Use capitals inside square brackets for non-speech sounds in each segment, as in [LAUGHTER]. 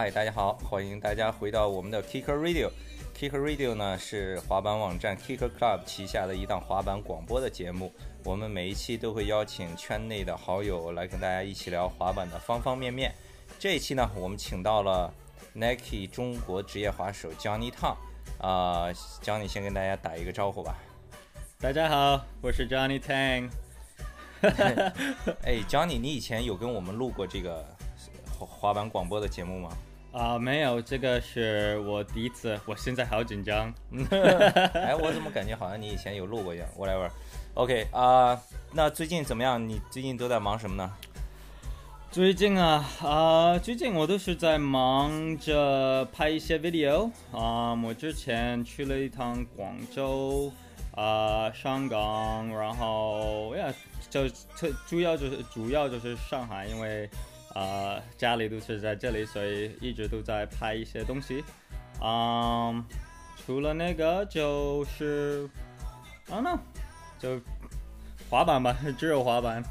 嗨，大家好，欢迎大家回到我们的 Kicker Radio。Kicker Radio 呢是滑板网站 Kicker Club 旗下的一档滑板广播的节目。我们每一期都会邀请圈内的好友来跟大家一起聊滑板的方方面面。这一期呢，我们请到了 Nike 中国职业滑手 Johnny Tang。啊、j o h n n y 先跟大家打一个招呼吧。大家好，我是 Johnny Tang。[LAUGHS] 哎，Johnny，你以前有跟我们录过这个滑滑板广播的节目吗？啊、没有，这个是我第一次，我现在好紧张。[LAUGHS] 哎，我怎么感觉好像你以前有录过一样？Whatever。OK 啊、那最近怎么样？你最近都在忙什么呢？最近啊啊、最近我都是在忙着拍一些 video 啊、我之前去了一趟广州啊、香港，然后呀，就特主要就是主要就是上海，因为啊、家里都是在这里，所以一直都在拍一些东西。嗯、除了那个就是啊那就滑板吧，[LAUGHS] 只有滑板。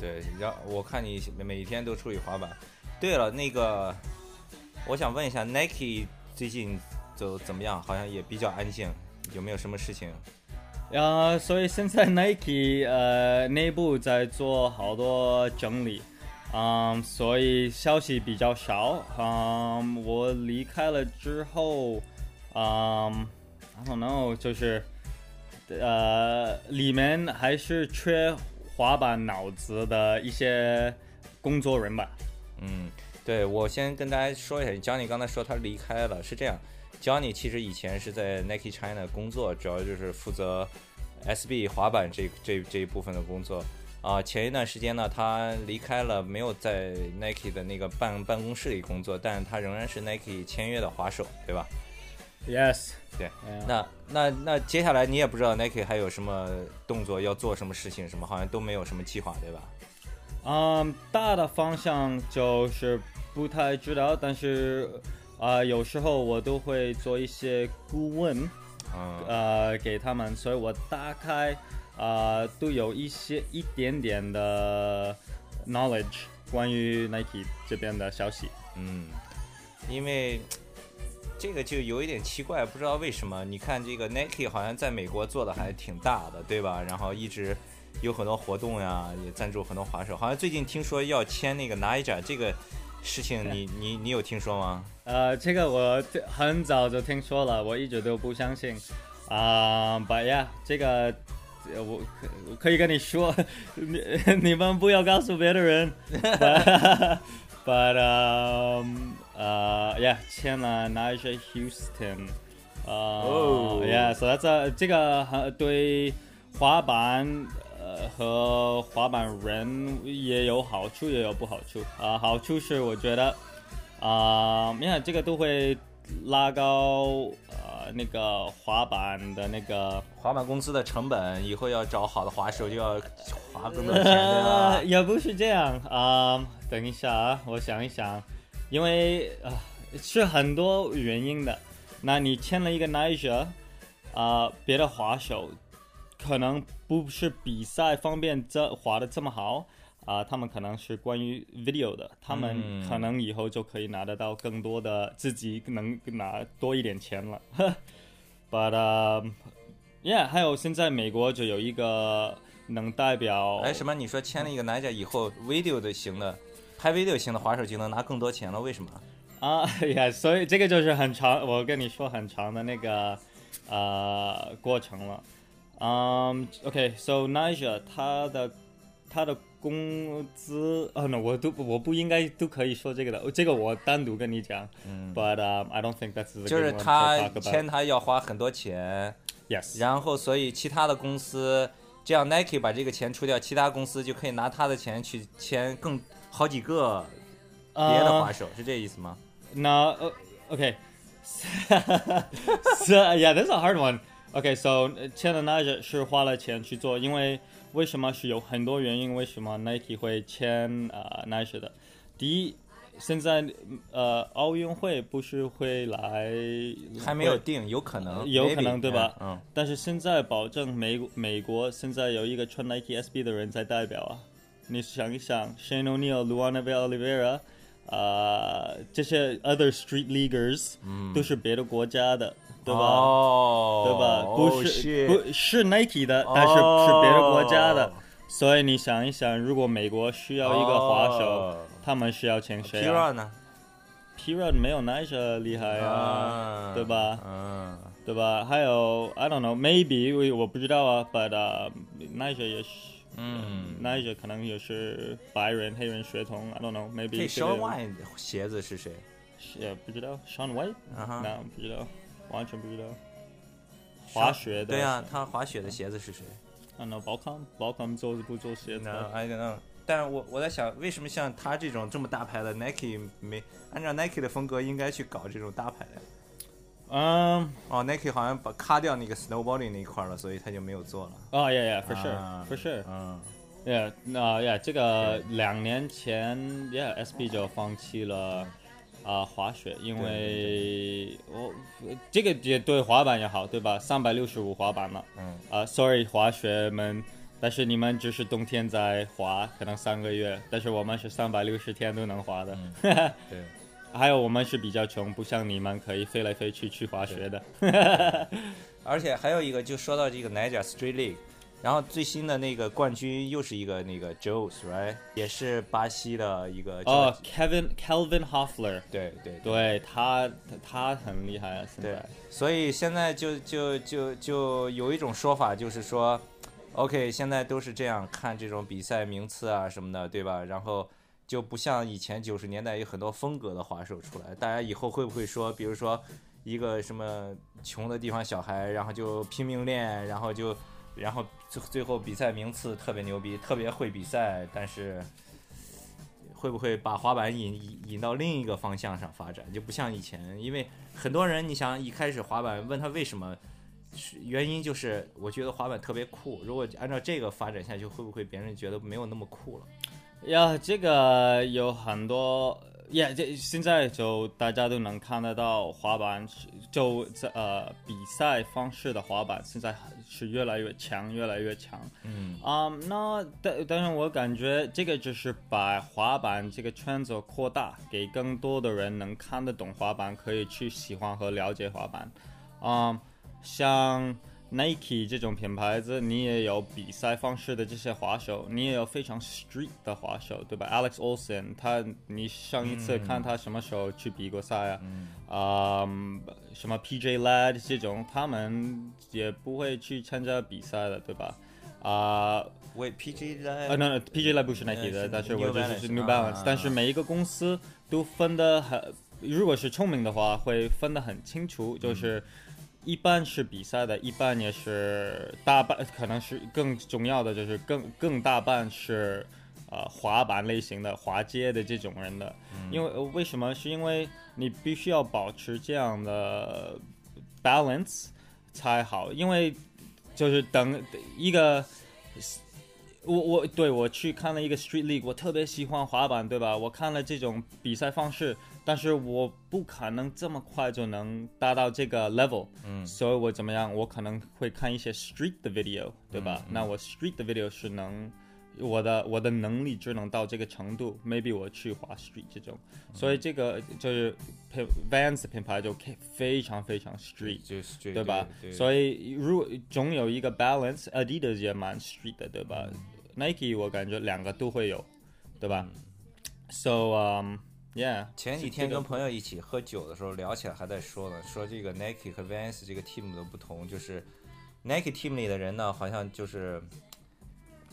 对，然我看你每天都出去滑板。对了，那个我想问一下，Nike 最近就怎么样？好像也比较安静，有没有什么事情？啊，所以现在 Nike 呃内部在做好多整理，嗯，所以消息比较少。嗯，我离开了之后，嗯，I don't know，就是呃里面还是缺滑板脑子的一些工作人吧。嗯，对，我先跟大家说一下，Johnny 刚才说他离开了，是这样，Johnny 其实以前是在 Nike China 工作，主要就是负责 SB 滑板这这这一部分的工作。啊、前一段时间呢，他离开了，没有在 Nike 的那个办办公室里工作，但他仍然是 Nike 签约的滑手，对吧？Yes，对嗯那那那接下来你也不知道 Nike 还有什么动作要做什么事情，什么好像都没有什么计划，对吧？嗯，大的方向就是不太知道，但是啊、有时候我都会做一些顾问，嗯，呃，给他们，所以我大概啊、都有一些一点点的 knowledge 关于 Nike 这边的消息。嗯，因为这个就有一点奇怪，不知道为什么。你看这个 Nike 好像在美国做的还挺大的，对吧？然后一直有很多活动呀，也赞助很多滑手。好像最近听说要签那个 [LAUGHS] Nija 这个事情你，[LAUGHS] 你你有听说吗？呃，这个我很早就听说了，我一直都不相信。啊、b u t yeah，这个呃我可我可以跟你说，[LAUGHS] 你 [LAUGHS] 你们不要告诉别的人。But, [LAUGHS] but um, 呃、yeah，签了 Nigel Houston。呃、哦 yeah，所以这这个很对滑板呃和滑板人也有好处，也有不好处。啊、好处是我觉得。啊，你看这个都会拉高呃那个滑板的那个，滑板公司的成本，以后要找好的滑手就要花更多钱，对吧？也不是这样啊、等一下啊，我想一想，因为啊、是很多原因的。那你签了一个 Niger 啊、别的滑手可能不是比赛方便这滑的这么好。啊、他们可能是关于 video 的，他们嗯可能以后就可以拿得到更多的，自己能拿多一点钱了。[LAUGHS] But、um, yeah，还有现在美国就有一个能代表哎，什么？你说签了一个 Nija 以后，video 的型的，拍 video 型的滑手就能拿更多钱了？为什么？啊呀，[LAUGHS] 所以这个就是很长，我跟你说很长的那个呃过程了。嗯、o k s o Niger 他的他的工资，哦、no，我都我不应该都可以说这个的，这个我单独跟你讲。嗯，But、um, I don't think that's the 就是他.签他要花很多钱，Yes，然后所以其他的公司，这样 Nike 把这个钱出掉，其他公司就可以拿他的钱去签更好几个别的呃滑手，是这意思吗？那呃，OK，so yeah, that's a hard one. OK, so 呃签了 Nike 是花了钱去做，因为为什么是有很多原因，为什么 Nike 会签呃 Nike 的？第一，现在呃奥运会不是会来，还没有定，有可能，有可能对吧？嗯，但是现在保证美美国现在有一个穿 Nike SB 的人在代表啊，你想一想，Shane O'Neill、Luana Oliveira，呃，这些 other street leaguers 都是别的国家的，对吧？哦，对吧？不是、Oh, 不是 Nike 的，但是是别的国家的。哦所以你想一想，如果美国需要一个滑手，哦他们需要请谁 p 啊 r 呢？p r o 没有 Nike 厉害啊，啊对吧嗯，对吧？还有 I don't know，maybe 我我不知道啊，but、uh, Nike 也是。嗯 Nike 可能也是白人、黑人血统，I don't know，maybe Sean White 鞋子是谁？也不知道，Sean White，啊哈那不知道，完全不知道。滑雪的，对呀，他滑雪的鞋子是谁？啊，no，宝康，宝康做不做鞋子？No, I don't know。但是我我在想，为什么像他这种这么大牌的 Nike 没按照 Nike 的风格，应该去搞这种大牌的？嗯，哦，Nike 好像把卡掉那个 snowboarding 那一块了，所以他就没有做了。哦，yeah，yeah，for 啊 sure，for sure。嗯 Yeah，那 Yeah，这个两年前，Yeah，SB 就放弃了啊、滑雪，因为我这个也对滑板也好，对吧？三百六十五滑板了，嗯啊、s o r r y 滑雪们，但是你们只是冬天在滑，可能三个月，但是我们是三百六十天都能滑的。对，[LAUGHS] 还有我们是比较穷，不像你们可以飞来飞去去滑雪的。[LAUGHS] 而且还有一个，就说到这个 Niger Street League，然后最新的那个冠军又是一个那个 Joes，right，也是巴西的一个。哦、k e v i n Kelvin Hoffler，对对对他他很厉害啊，现对在。，所以现在就就就就有一种说法，就是说，OK，现在都是这样看这种比赛名次啊什么的，对吧？然后就不像以前九十年代有很多风格的滑手出来，大家以后会不会说，比如说一个什么穷的地方小孩，然后就拼命练，然后就然后最最后比赛名次特别牛逼，特别会比赛，但是。会不会把滑板引引引到另一个方向上发展？就不像以前，因为很多人，你想一开始滑板问他为什么，是原因就是我觉得滑板特别酷。如果按照这个发展下去，会不会别人觉得没有那么酷了？呀，这个有很多呀，这现在就大家都能看得到滑板是就在呃比赛方式的滑板现在是越来越强，越来越强。嗯啊、那但但是我感觉这个就是把滑板这个圈子扩大，给更多的人能看得懂滑板，可以去喜欢和了解滑板。啊、像 Nike 这种品牌子，你也有比赛方式的这些滑手，你也有非常 street 的滑手，对吧？Alex Olsen，他你上一次看他什么时候去比过赛啊？啊、什么 PJ Lad 这种，他们也不会去参加比赛的，对吧？啊、为 PG 呃，来，那 PJ 来不是 Nike 的，但是我就是是 Balance，New 啊 Balance，、啊但是每一个公司都分得很，如果是聪明的话，会分得很清楚，就是一半是比赛的，一半也是大半，可能是更重要的就是更更大半是呃滑板类型的滑街的这种人的，因为呃为什么？是因为你必须要保持这样的 balance 才好，因为就是等一个。我我对我去看了一个 Street League，我特别喜欢滑板，对吧？我看了这种比赛方式，但是我不可能这么快就能达到这个 level，嗯。所以我怎么样？我可能会看一些 Street 的 video，对吧？那我 Street 的 video 是能我的我的能力只能到这个程度，maybe 我去滑 Street 这种，所以这个就是品 Vans 品牌就非常非常 Street。就是对对吧？对所以如总有一个 balance，Adidas 也蛮 street 的，对吧、n i k e 我感觉两个都会有，对吧、s o um yeah，前几天跟朋友一起喝酒的时候聊起来，还在说呢，说这个 Nike 和 Vans 这个 team 的不同，就是 Nike team 里的人呢，好像就是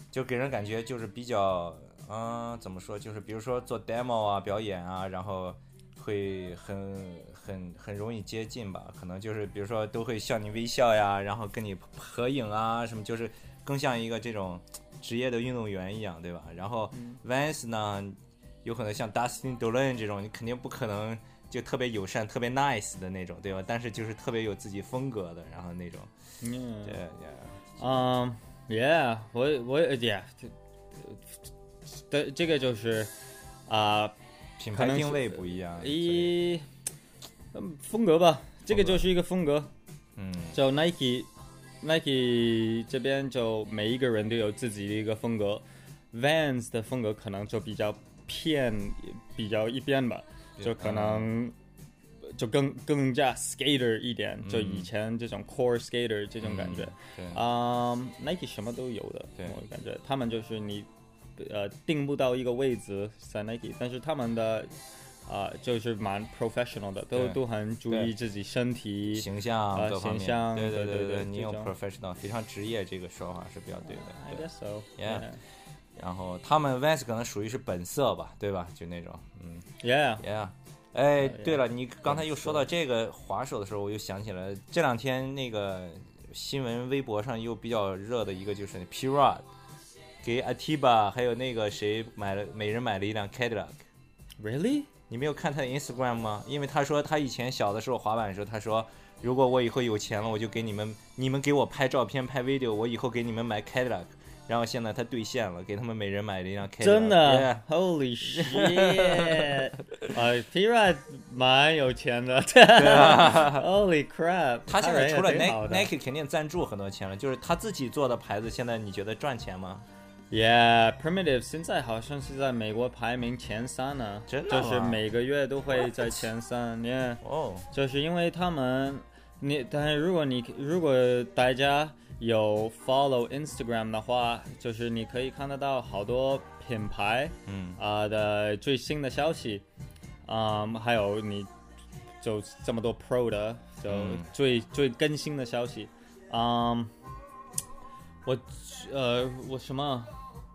就给人感觉就是比较，嗯、怎么说，就是比如说做 demo 啊、表演啊，然后会很很很容易接近吧，可能就是比如说都会向你微笑呀，然后跟你合影啊什么，就是更像一个这种职业的运动员一样，对吧？然后 Vans 呢，有可能像 Dustin Dolan 这种，你肯定不可能就特别友善、特别 nice 的那种，对吧？但是就是特别有自己风格的，然后那种，嗯，对，嗯，yeah，我我 yeah，这这这个就是啊、品牌定位不一样，一嗯风格吧，这个就是一个风格，嗯。就 Nike Nike 这边就每一个人都有自己的一个风格，Vans 的风格可能就比较偏比较一边吧，就可能就更更加 skater 一点，就以前这种 core skater 这种感觉。对，啊、n i k e 什么都有的，对我感觉他们就是你呃定不到一个位置在 Nike，但是他们的啊、就是蛮 professional 的，都都很注意自己身体。形象呃各方面，形象对对对对你用对这种 professional 非常职业这个说法是比较对的。I guess so. Yeah 然后他们 Vans 可能属于是本色吧，对吧？就那种，嗯 Yeah.，Yeah。哎对了，你刚才又说到这个滑手的时候，我又想起来这两天那个新闻微博上又比较热的一个就是 P Rod 给 Atiba 还有那个谁买了，每人买了一辆 Cadillac。Really? 你没有看他的 Instagram 吗？因为他说他以前小的时候滑板的时候，他说如果我以后有钱了，我就给你们，你们给我拍照片、拍 video，我以后给你们买 Cadillac。然后现在他兑现了，给他们每人买了一辆 Cadillac。真的 Yeah？Holy shit！呃 p r a d 蛮有钱的。[LAUGHS] Holy crap！他现在除了人也挺 Nike 好的 Nike 肯定赞助很多钱了，就是他自己做的牌子，现在你觉得赚钱吗？Yeah, Primitive 现在好像是在美国排名前三呢，真的就是每个月都会在前三。[LAUGHS] Yeah，哦，就是因为他们，你但是如果你如果大家有 follow Instagram 的话，就是你可以看得到好多品牌嗯啊、的最新的消息，嗯，还有你就这么多 Pro 的就嗯最、最更新的消息，嗯，我呃我什么？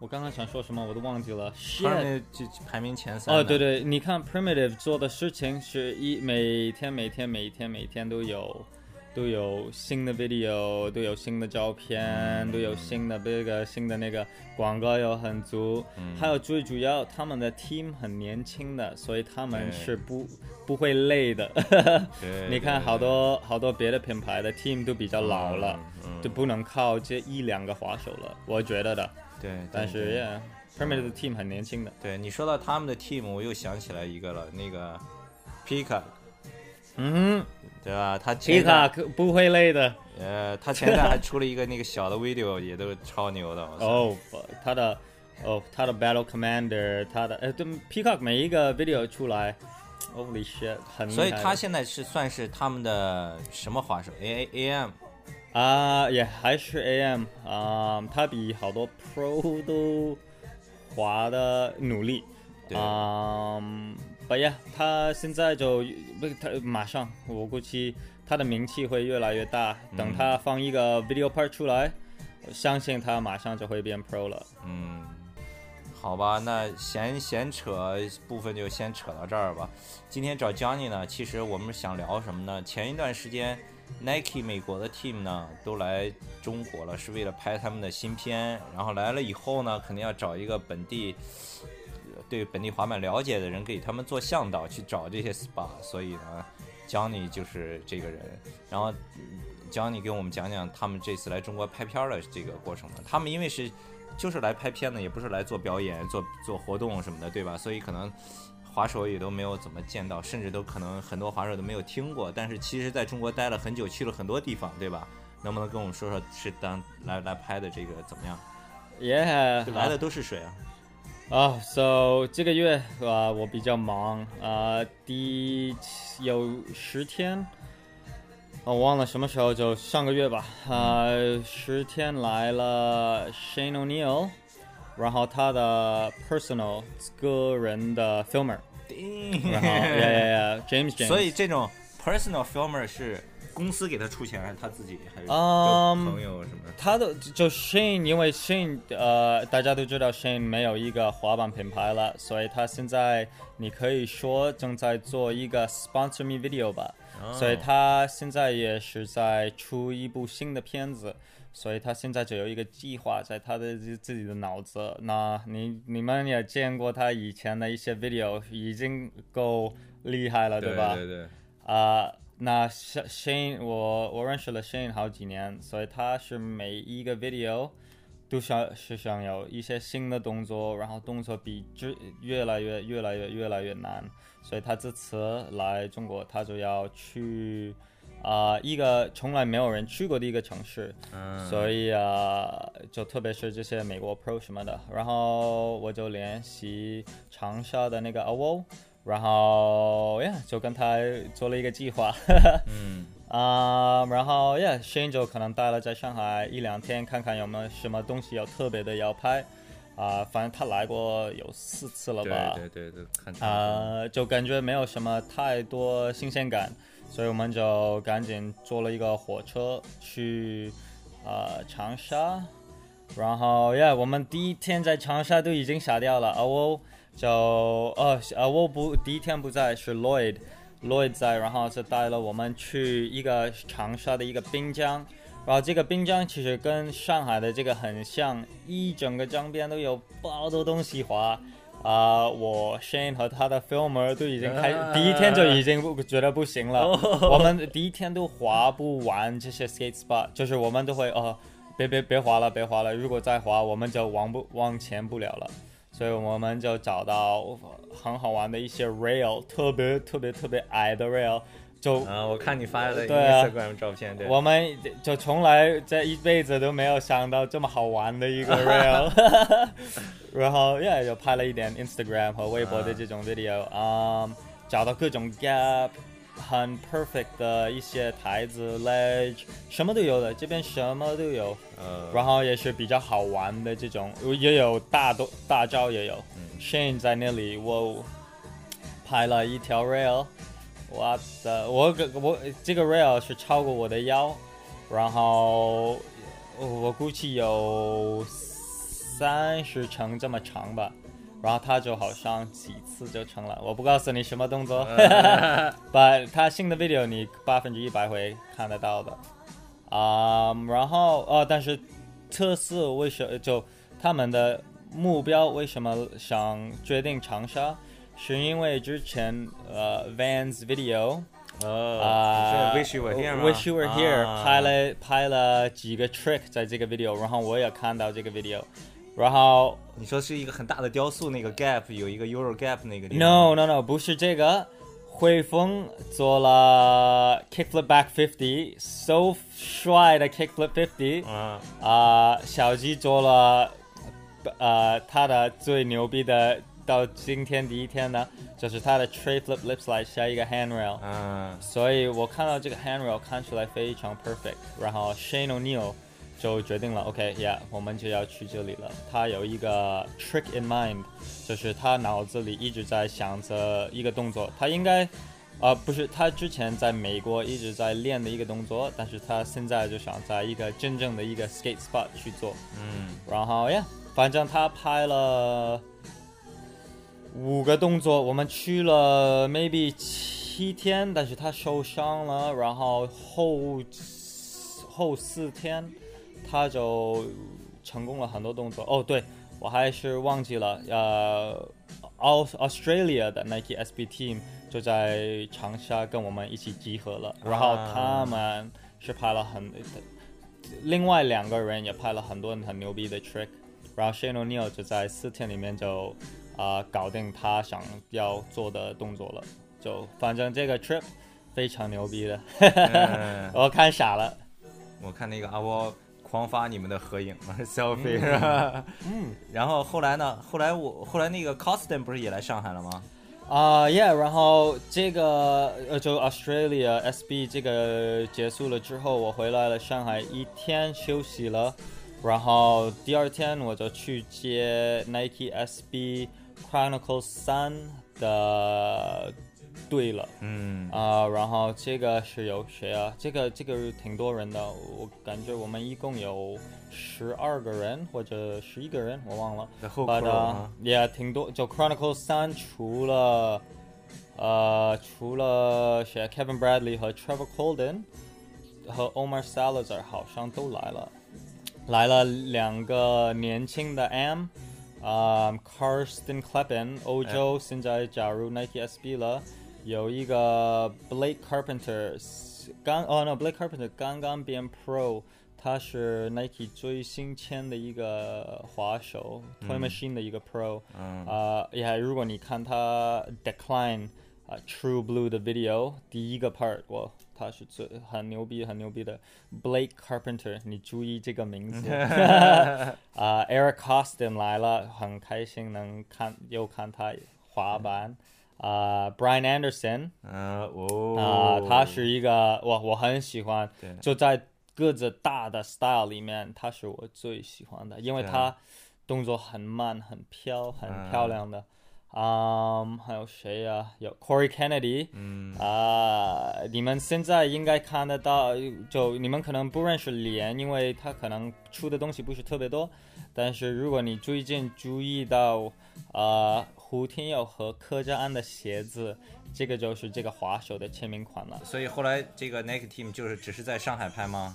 我刚刚想说什么我都忘记了。他 Shit！们就排名前三。哦，对，对，你看 Primitive 做的事情是一每天每天每天每天都有都有新的 video，都有新的照片，都有新的这个新的那个广告有很足，嗯。还有最主要他们的 team 很年轻的，所以他们是不不会累的。对 [LAUGHS] 你看好多好多别的品牌的 team 都比较老了，嗯就不能靠这一两个滑手了，我觉得的。对，但是对。对 yeah，Primitive 的 team 很年轻的。对你说到他们的 team，我又想起来一个了，那个 Pika，嗯对吧？他，皮卡可不会累的。呃，他前段还出了一个那个小的 video，也都超牛的。哦，他的哦，他的 Battle Commander，他的呃，对，Peacock 每一个 video 出来，Holy shit，很所以他现在是算是他们的什么滑手？A A A M 啊，也还是 AM 啊，他比好多 Pro 都滑的努力对啊，不呀，他现在就不，他马上，我估计他的名气会越来越大，等嗯他放一个 video part 出来，我相信他马上就会变 Pro 了。嗯，好吧，那闲闲扯部分就先扯到这儿吧。今天找 Johnny 呢，其实我们想聊什么呢？前一段时间 Nike 美国的 team 呢都来中国了，是为了拍他们的新片。然后来了以后呢，肯定要找一个本地呃对本地滑板了解的人给他们做向导，去找这些 SPA。所以呢，Johnny 就是这个人。然后嗯 Johnny 给我们讲讲他们这次来中国拍片儿的这个过程嘛。他们因为是就是来拍片的，也不是来做表演、做做活动什么的，对吧？所以可能滑手也都没有怎么见到，甚至都可能很多滑手都没有听过。但是其实在中国待了很久，去了很多地方，对吧？能不能跟我们说说是当来来拍的这个怎么样？Yeah，来的都是谁啊？啊、s o 这个月啊、我比较忙啊、第有十天，啊我忘了什么时候，就上个月吧，啊、十天来了 Shane O'Neill，然后他的 personal 个人的 filmer，然后 yeah yeah yeah James James，所以这种 personal filmer 是公司给他出钱，还是他自己，还是朋友什么的？他的就 Shane，因为 Shane 呃，大家都知道 Shane 没有一个滑板品牌了，所以他现在你可以说正在做一个 sponsor me video 吧，所以他现在也是在出一部新的片子，所以他现在就有一个计划在他的自自己的脑子。那你你们也见过他以前的一些 video，已经够厉害了，对吧？对对，啊、那 Sh- Shane，我我认识了 Shane 好几年，所以他是每一个 video 都想是想有一些新的动作，然后动作比之越来越越来越越来越难，所以他这次来中国，他就要去啊、一个从来没有人去过的一个城市，嗯，所以啊、就特别是这些美国 Pro 什么的，然后我就联系长沙的那个 AWO，然后呀就跟他做了一个计划，嗯。[LAUGHS] 啊、然后呀 Shane 就可能待了在上海一两天，看看有没有什么东西要特别的要拍，啊、反正他来过有四次了吧，对对对对，很长呃，就感觉没有什么太多新鲜感，所以我们就赶紧坐了一个火车去呃长沙，然后呀，我们第一天在长沙都已经傻掉了，啊我就呃呃我不第一天不在，是 Lloyd。Lloyd 在，然后是带了我们去一个长沙的一个滨江，然后这个滨江其实跟上海的这个很像，一整个江边都有好多东西滑。啊、我 Shane 和他的 filmer 都已经开，啊第一天就已经不觉得不行了。[LAUGHS] 我们第一天都滑不完这些 skate spot，就是我们都会哦，别别别滑了，别滑了，如果再滑，我们就往不往前不了了。所以我们就找到很好玩的一些 rail，特别特别特别矮的 rail，就啊，我看你发的 Instagram 照片，对，我们就从来这一辈子都没有想到这么好玩的一个 [LAUGHS] rail，[LAUGHS] 然后 yeah 就拍了一点 Instagram 和微博的这种 video，啊、找到各种 gap，很 perfect 的一些台子 ledge，什么都有的，这边什么都有，呃，然后也是比较好玩的这种，也有大都大招也有。嗯 Shane 在那里，我拍了一条 rail，我的我个我这个 rail 是超过我的腰，然后我估计有三十层这么长吧。然后他就好像几次就成了，我不告诉你什么动作，[LAUGHS] 把他新的 video 你百分之一百会看得到的。啊、然后哦，但是特色为什就他们的目标为什么想决定长沙？是因为之前呃 Vans video 呃，啊、Wish You Were Here Wish You Were Here、啊拍了拍了几个 trick 在这个 video，然后我也看到这个 video，然后你说是一个很大的雕塑，那个 Gap 有一个 Euro Gap 那个地方 No no no，不是这个。汇丰做了 kickflip back fifty，so 帅的 kickflip fifty 啊，啊、小鸡做了呃他的最牛逼的，到今天第一天呢，就是他的 tray flip lip slide 下一个 handrail，、嗯，所以我看到这个 handrail 看出来非常 perfect，然后 Shane O'Neill 就决定了，OK，yeah，、我们就要去这里了。他有一个 trick in mind，就是他脑子里一直在想着一个动作，他应该。呃，不是，他之前在美国一直在练的一个动作，但是他现在就想在一个真正的一个 skate spot 去做。嗯，然后呀，反正他拍了五个动作，我们去了 maybe 七天，但是他受伤了，然后后后四天他就成功了很多动作。哦，对，我还是忘记了，呃，Aus Australia 的 Nike SB Team 就在长沙跟我们一起集合了，然后他们是拍了很。另外两个人也拍了很多很牛逼的 trick，然后 Shane O'Neill 就在四天里面就啊、呃搞定他想要做的动作了，就反正这个 trip 非常牛逼的，[LAUGHS] 嗯我看傻了。我看那个阿波狂发你们的合影 selfie 是吧？嗯然后后来呢？后来我后来那个 Costin 不是也来上海了吗？啊、y e a h 然后这个呃，就 Australia SB 这个结束了之后，我回来了上海一天休息了，然后第二天我就去接 Nike SB Chronicles 三的队了。嗯，啊、然后这个是有谁啊？这个这个挺多人的，我感觉我们一共有十二个人或者十一个人，我忘了。然后 uh, 啊，也挺多，就 Chronicles 三除了呃除了谁啊 Kevin Bradley 和 Trevor Colden 和 Omar Salazar 好像都来了，来了两个年轻的 M，啊、Karsten Kleppen 欧洲现在加入 Nike SB 了，有一个 Blake Carpenter 刚哦 no Blake Carpenter 刚刚变 Pro。他是 Nike 最新签的一个滑手、t o y Machine 的一个 Pro，嗯啊，也、如果你看他 Decline 啊、True Blue 的 video，第一个 part 我他是最很牛逼很牛逼的 Blake Carpenter，你注意这个名字啊、Eric Costin 来了，很开心能看又看他滑板啊、Brian Anderson 嗯啊、哦，他是一个我我很喜欢，就在个子大的 style 里面，他是我最喜欢的，因为他动作很慢、很飘、很漂嗯亮的。啊、还有谁呀、有 Corey Kennedy，嗯。啊、你们现在应该看得到，就你们可能不认识脸，因为他可能出的东西不是特别多。但是如果你最近注意到，呃，胡天佑和柯佳安的鞋子，这个就是这个滑手的签名款了。所以后来这个 Nike Team 就是只是在上海拍吗？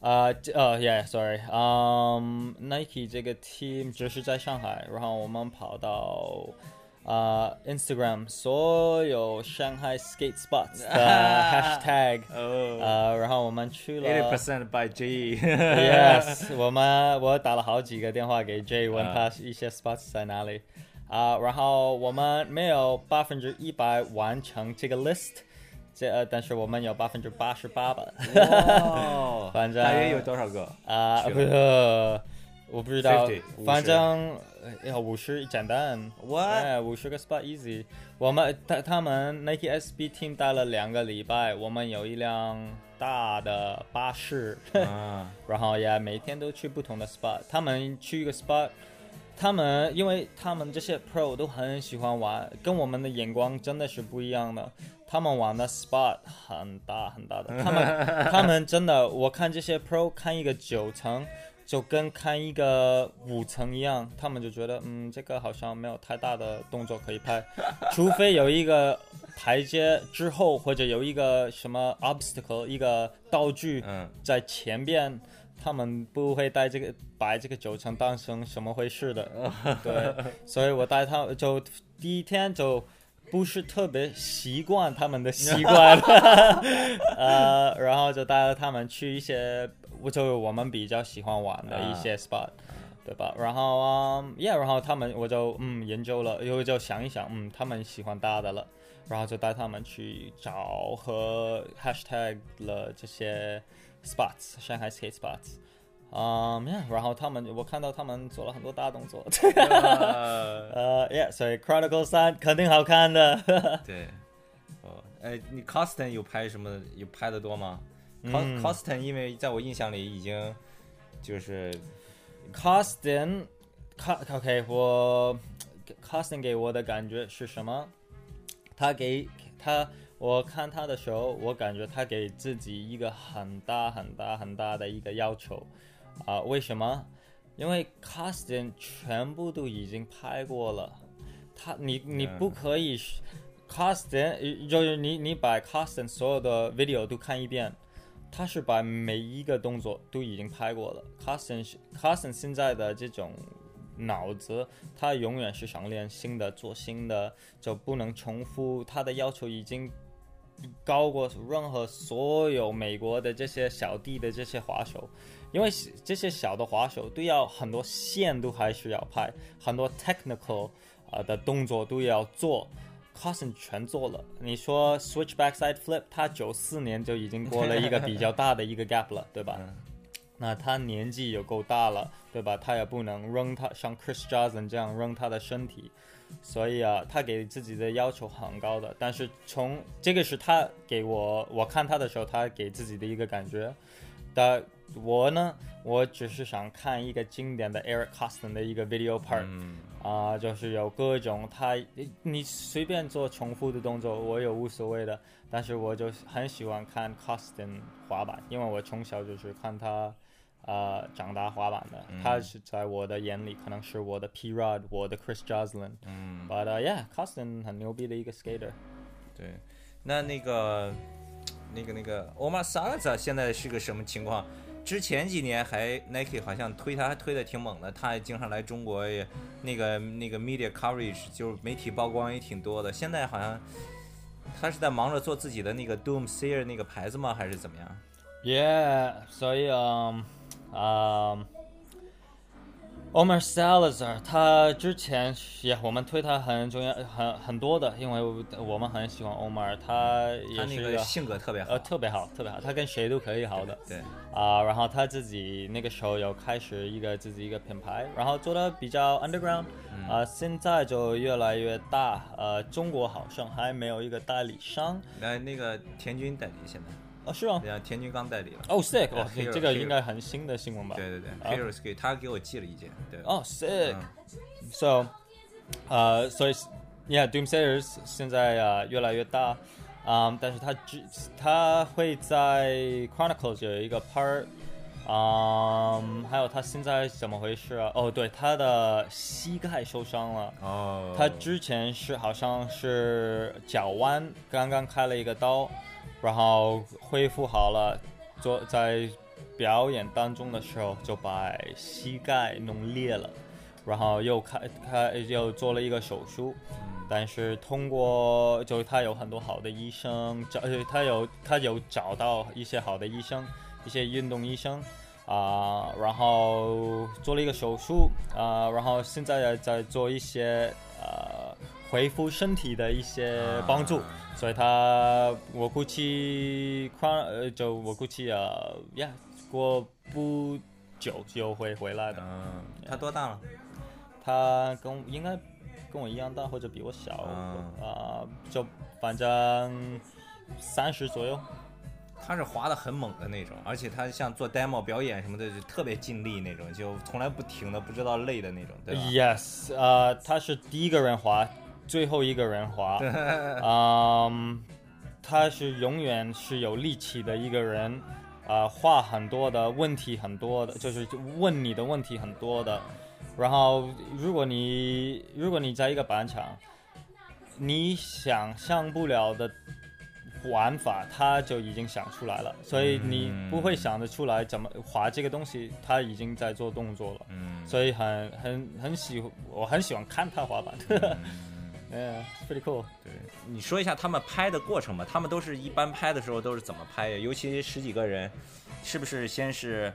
啊，这呃，yeah，sorry，嗯、n i k e 这个 team 只是在上海，然后我们跑到呃 Instagram 所有上海 skate spots 的 [LAUGHS] hashtag，哦呃，然后我们去了，eighty percent by J。Yes，[LAUGHS] 我们我打了好几个电话给 J，问啊他一些 spots 在哪里。啊、然后我们没有百分之一百完成这个 list，这、呃、但是我们有百分之八十八吧。哦，[LAUGHS] 反正大约有多少个？啊，去不是，我不知道50，反正呃要五十简单。哎，五十个 spot easy。我们他他们 Nike SB team 待了两个礼拜，我们有一辆大的巴士。啊，[LAUGHS] 然后也每天都去不同的 spot。他们去一个 spot，他们因为他们这些 pro 都很喜欢玩，跟我们的眼光真的是不一样的。他们玩的 spot 很大很大的，[LAUGHS] 他们他们真的，我看这些 pro 看一个九层，就跟看一个五层一样，他们就觉得嗯，这个好像没有太大的动作可以拍，除非有一个台阶之后，或者有一个什么 obstacle 一个道具，嗯，在前边，他们不会带这个把这个九层当成什么回事的，[LAUGHS] 对，所以我带他就第一天就不是特别习惯他们的习惯，[LAUGHS] 呃，然后就带着他们去一些，我就我们比较喜欢玩的一些 spot。对吧？然后啊、y e a h 然后他们我就嗯研究了，又就想一想，嗯，他们喜欢大的了，然后就带他们去找和 hashtag 了这些 spots，上海 skate spots。嗯、yeah, 然后他们我看到他们做了很多大动作，[LAUGHS] 呃呃、yeah, 所以 Chronicle 三肯定好看的。[LAUGHS] 对，哦，哎，你 Costin 有拍什么？有拍的多吗？Cos 嗯 Coston 因为在我印象里已经就是，Costin，卡 OK，我 Costin 给我的感觉是什么？他给他，我看他的时候，我感觉他给自己一个很大很大很大的一个要求啊、为什么？因为 Costin 全部都已经拍过了，他你你嗯不可以 Costin 就是你你把 Costin 所有的 video 都看一遍。他是把每一个动作都已经拍过了。Carson 现在的这种脑子，他永远是想练新的，做新的，就不能重复。他的要求已经高过任何所有美国的这些小弟的这些滑手，因为这些小的滑手都要很多线都还是要拍，很多 technical 啊、呃的动作都要做。Carson 全做了。你说 switch backside flip，他九四年就已经过了一个比较大的一个 gap 了，对吧？那他年纪也够大了，对吧？他也不能扔他像 Chris Johnson 这样扔他的身体，所以啊，他给自己的要求很高的。但是从这个是他给我，我看他的时候，他给自己的一个感觉。但我呢，我只是想看一个经典的 Eric Costin 的一个 video part，嗯，啊、就是有各种他，你随便做重复的动作，我也无所谓的。但是我就很喜欢看 Costin 滑板，因为我从小就是看他，呃，长大滑板的。他是在我的眼里可能是我的 P Rod，我的 Chris Joslin。嗯 But、uh, yeah，Costin 很牛逼的一个 skater。对，那那个那个那个 Omar Salazar 现在是个什么情况？之前几年还 Nike 好像推他还推的挺猛的，他也经常来中国，也那个那个 media coverage 就是媒体曝光也挺多的。现在好像他是在忙着做自己的那个 Doom Sayer 那个牌子吗？还是怎么样？Yeah，所以嗯嗯，Omar Salazar，他之前也我们推他很重要很很多的，因为我们很喜欢 Omar，他也他那个是一个性格特别好呃，特别好，特别好，他跟谁都可以好的。对，啊、然后他自己那个时候有开始一个自己一个品牌，然后做的比较 underground，啊、现在就越来越大。呃，中国好像还没有一个代理商，那那个田军代理现在，哦，是吗？对啊，田军刚代理了。哦，sick，对哦，这个应该很新的新闻吧？对对对啊，Heroes 给他给我寄了一件，对，哦，sick。嗯 So，呃，所以，Yeah，Doomsayers 现在啊、越来越大，嗯，但是他只他会在 Chronicles 有一个 part，嗯，还有他现在怎么回事啊？哦，对，他的膝盖受伤了。哦，他之前是好像是脚弯，刚刚开了一个刀，然后恢复好了，做在表演当中的时候就把膝盖弄裂了，然后又开开又做了一个手术，但是通过就他有很多好的医生，找呃他有他有找到一些好的医生，一些运动医生。啊、然后做了一个手术啊、然后现在在做一些呃恢复身体的一些帮助，啊所以他我估计 Crown 呃就我估计啊呀过不久就会回来的。嗯，他多大了？他跟应该跟我一样大或者比我小啊、嗯就反正三十左右。他是滑的很猛的那种，而且他像做 demo 表演什么的，就特别尽力那种，就从来不停的，不知道累的那种，对吧？Yes，呃，他是第一个人滑，最后一个人滑。嗯，他是永远是有力气的一个人，啊、话很多的，问题很多的，就是问你的问题很多的。然后，如果你如果你在一个板场，你想象不了的玩法，他就已经想出来了，所以你不会想得出来怎么滑这个东西，他已经在做动作了。嗯，所以很很很喜欢，我很喜欢看他滑板。嗯 [LAUGHS] pretty cool。对，你说一下他们拍的过程吧，他们都是一般拍的时候都是怎么拍呀？尤其十几个人，是不是先是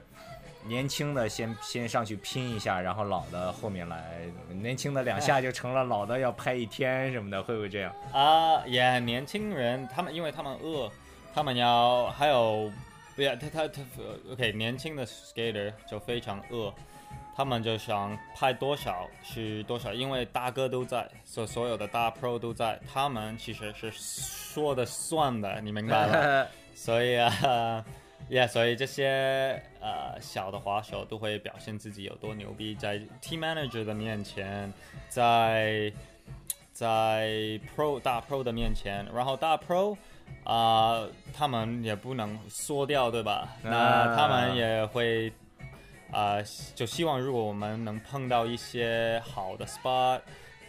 年轻的先先上去拼一下，然后老的后面来，年轻的两下就成了老的要拍一天什么的，会不会这样？啊，也年轻人，他们因为他们饿，他们要还有，不要他他他，OK，年轻的 skater 就非常饿，他们就想拍多少是多少，因为大哥都在，所所有的大 pro 都在，他们其实是说的算的，你明白吗？[LAUGHS] 所以啊。Yeah，所以这些呃小的滑手都会表现自己有多牛逼，在 team manager 的面前，在在 pro 大 pro 的面前，然后大 pro 啊、他们也不能缩掉，对吧？那他们也会啊、就希望如果我们能碰到一些好的 spot，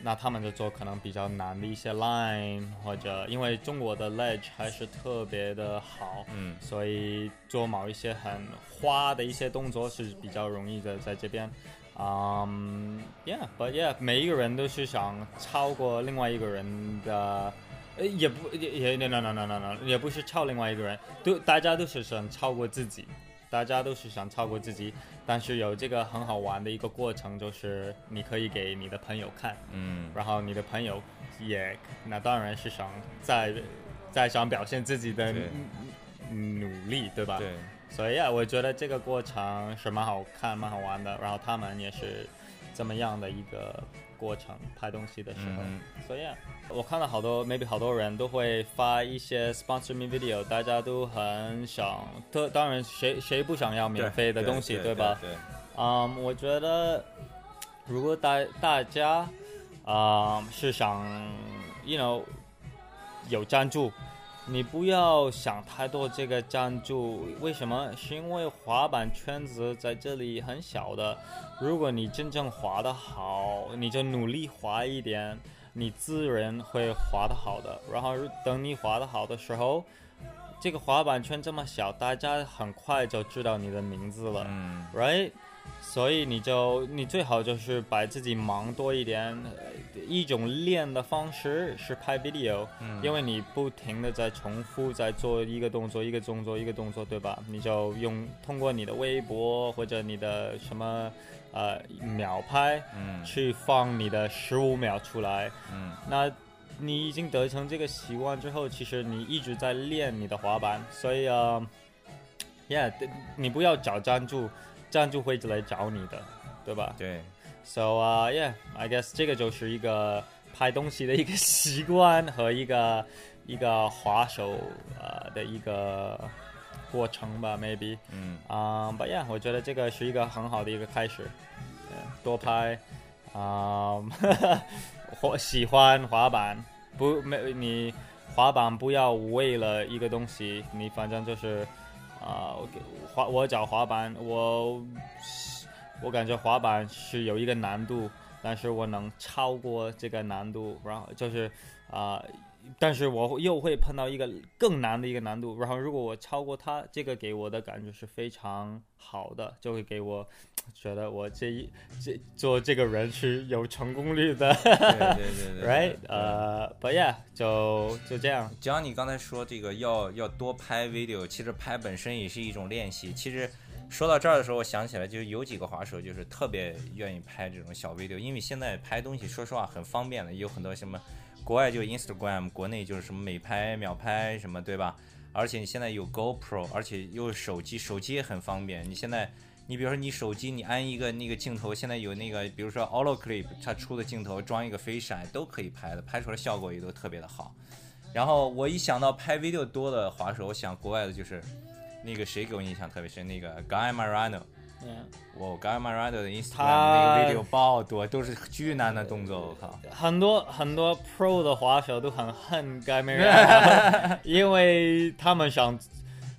那他们就做可能比较难的一些 line，或者因为中国的 ledge 还是特别的好，嗯所以做某一些很花的一些动作是比较容易的，在这边。嗯、y e a h but yeah，每一个人都是想超过另外一个人的，呃，也不也也 no no no no no，也不是超另外一个人，都大家都是想超过自己，大家都是想超过自己，但是有这个很好玩的一个过程，就是你可以给你的朋友看，嗯然后你的朋友也那当然是想在在想表现自己的努力，对吧？对，所以啊，我觉得这个过程是蛮好看、蛮好玩的。然后他们也是这么样的一个过程，拍东西的时候。嗯所以啊，我看到好多 maybe 好多人都会发一些 sponsor me video，大家都很想，特当然谁谁不想要免费的东西，对吧？对，嗯，我觉得如果大大家啊、是想，you know，有赞助，你不要想太多这个赞助，为什么？是因为滑板圈子在这里很小的，如果你真正滑得好，你就努力滑一点，你自然会滑得好的。然后等你滑得好的时候，这个滑板圈这么小，大家很快就知道你的名字了。嗯 right？所以你就你最好就是把自己忙多一点。呃一种练的方式是拍 video，、嗯因为你不停的在重复在做一个动作一个动作一个动作，对吧？你就用通过你的微博或者你的什么呃秒拍嗯去放你的十五秒出来。嗯那你已经得成这个习惯之后，其实你一直在练你的滑板，所以呃，yeah，你不要找赞助，赞助会来找你的，对吧对，？So 啊、uh,，yeah，I guess 这个就是一个拍东西的一个习惯和一个一个滑手呃的一个过程吧，maybe。嗯啊、b u t yeah，我觉得这个是一个很好的一个开始，呃多拍，啊、[LAUGHS] 滑喜欢滑板，不没你滑板不要为了一个东西，你反正就是啊、我给滑我找滑板，我我感觉滑板是有一个难度，但是我能超过这个难度，然后就是啊。但是我又会碰到一个更难的一个难度，然后如果我超过他，这个给我的感觉是非常好的，就会给我觉得我这一这做这个人是有成功率的对对对对，[LAUGHS] right？对呃、b u t yeah，就就这样，只要你刚才说这个要要多拍 video，其实拍本身也是一种练习。其实说到这儿的时候，我想起来就有几个滑手就是特别愿意拍这种小 video，因为现在拍东西说实话很方便的，有很多什么国外就 Instagram，国内就是什么美拍、秒拍什么，对吧？而且你现在有 GoPro，而且又手机，手机也很方便。你现在你比如说你手机你安一个那个镜头，现在有那个比如说 Holoclip 它出的镜头装一个飞闪都可以拍的，拍出来效果也都特别的好。然后我一想到拍 video 多的滑手，我想国外的就是那个谁给我印象特别深，那个 Guy Marano。嗯，我 Guy Marano 的 Instagram 他那个 video 爆多，都是巨难的动作，我靠。很多很多 pro 的滑手都很恨 Guy Mariano，[LAUGHS] 因为他们想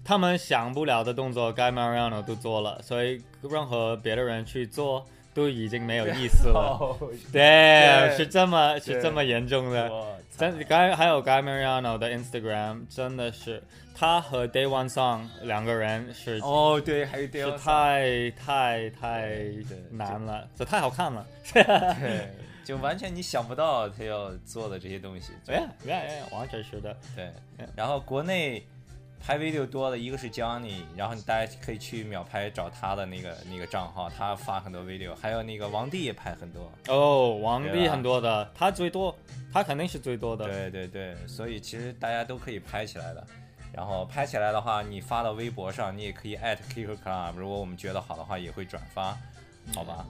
他们想不了的动作，Guy Mariano 都做了，所以任何别的人去做都已经没有意思了。[LAUGHS] 对，是这么是这么严重的。我真还有 Guy Mariano 的 Instagram 真的是他和 Day One Song 两个人是哦，对，还有是 Dale 太太太难了，这太好看了。[LAUGHS] 对，就完全你想不到他要做的这些东西。[LAUGHS] 哎呀，哎呀，完全是的。对嗯，然后国内拍 video 多的一个是 Johnny，然后大家可以去秒拍找他的那个那个账号，他发很多 video，还有那个王帝也拍很多。哦，王帝很多的，他最多，他肯定是最多的。对对对，所以其实大家都可以拍起来的。然后拍起来的话，你发到微博上，你也可以 at Kicker Club，如果我们觉得好的话，也会转发，好吧？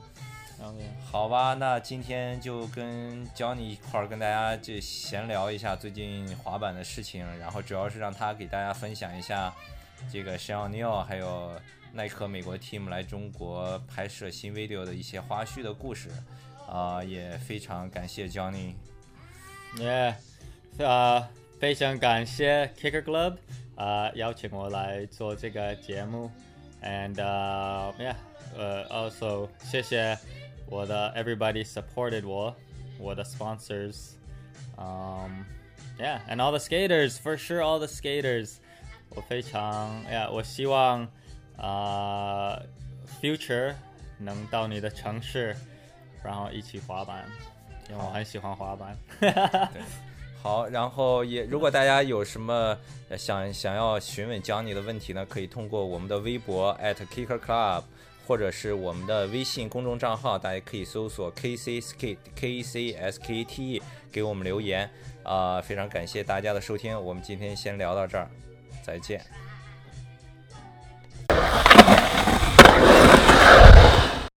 OK，好吧，那今天就跟 Johnny 一块儿跟大家就闲聊一下最近滑板的事情，然后主要是让他给大家分享一下这个 Sean n e o 还有耐克美国 team 来中国拍摄新 video 的一些花絮的故事，啊、也非常感谢 Johnny。耶，呃，非常感谢 Kicker Club，呃，邀请我来做这个节目，and，yeah，呃，also 谢谢我的 everybody supported 我，我的 sponsors，um, yeah, and all the skaters for sure, all the skaters，我非常，yeah，我希望呃，future 能到你的城市，然后一起滑板，因为我很喜欢滑板。好，然后也如果大家有什么呃想想要询问 [LAUGHS] Johnny 的问题呢，可以通过我们的微博 at Kicker Club， 或者是我们的微信公众账号，大家可以搜索 K C S K K C S K T E 给我们留言。啊、非常感谢大家的收听，我们今天先聊到这儿，再见。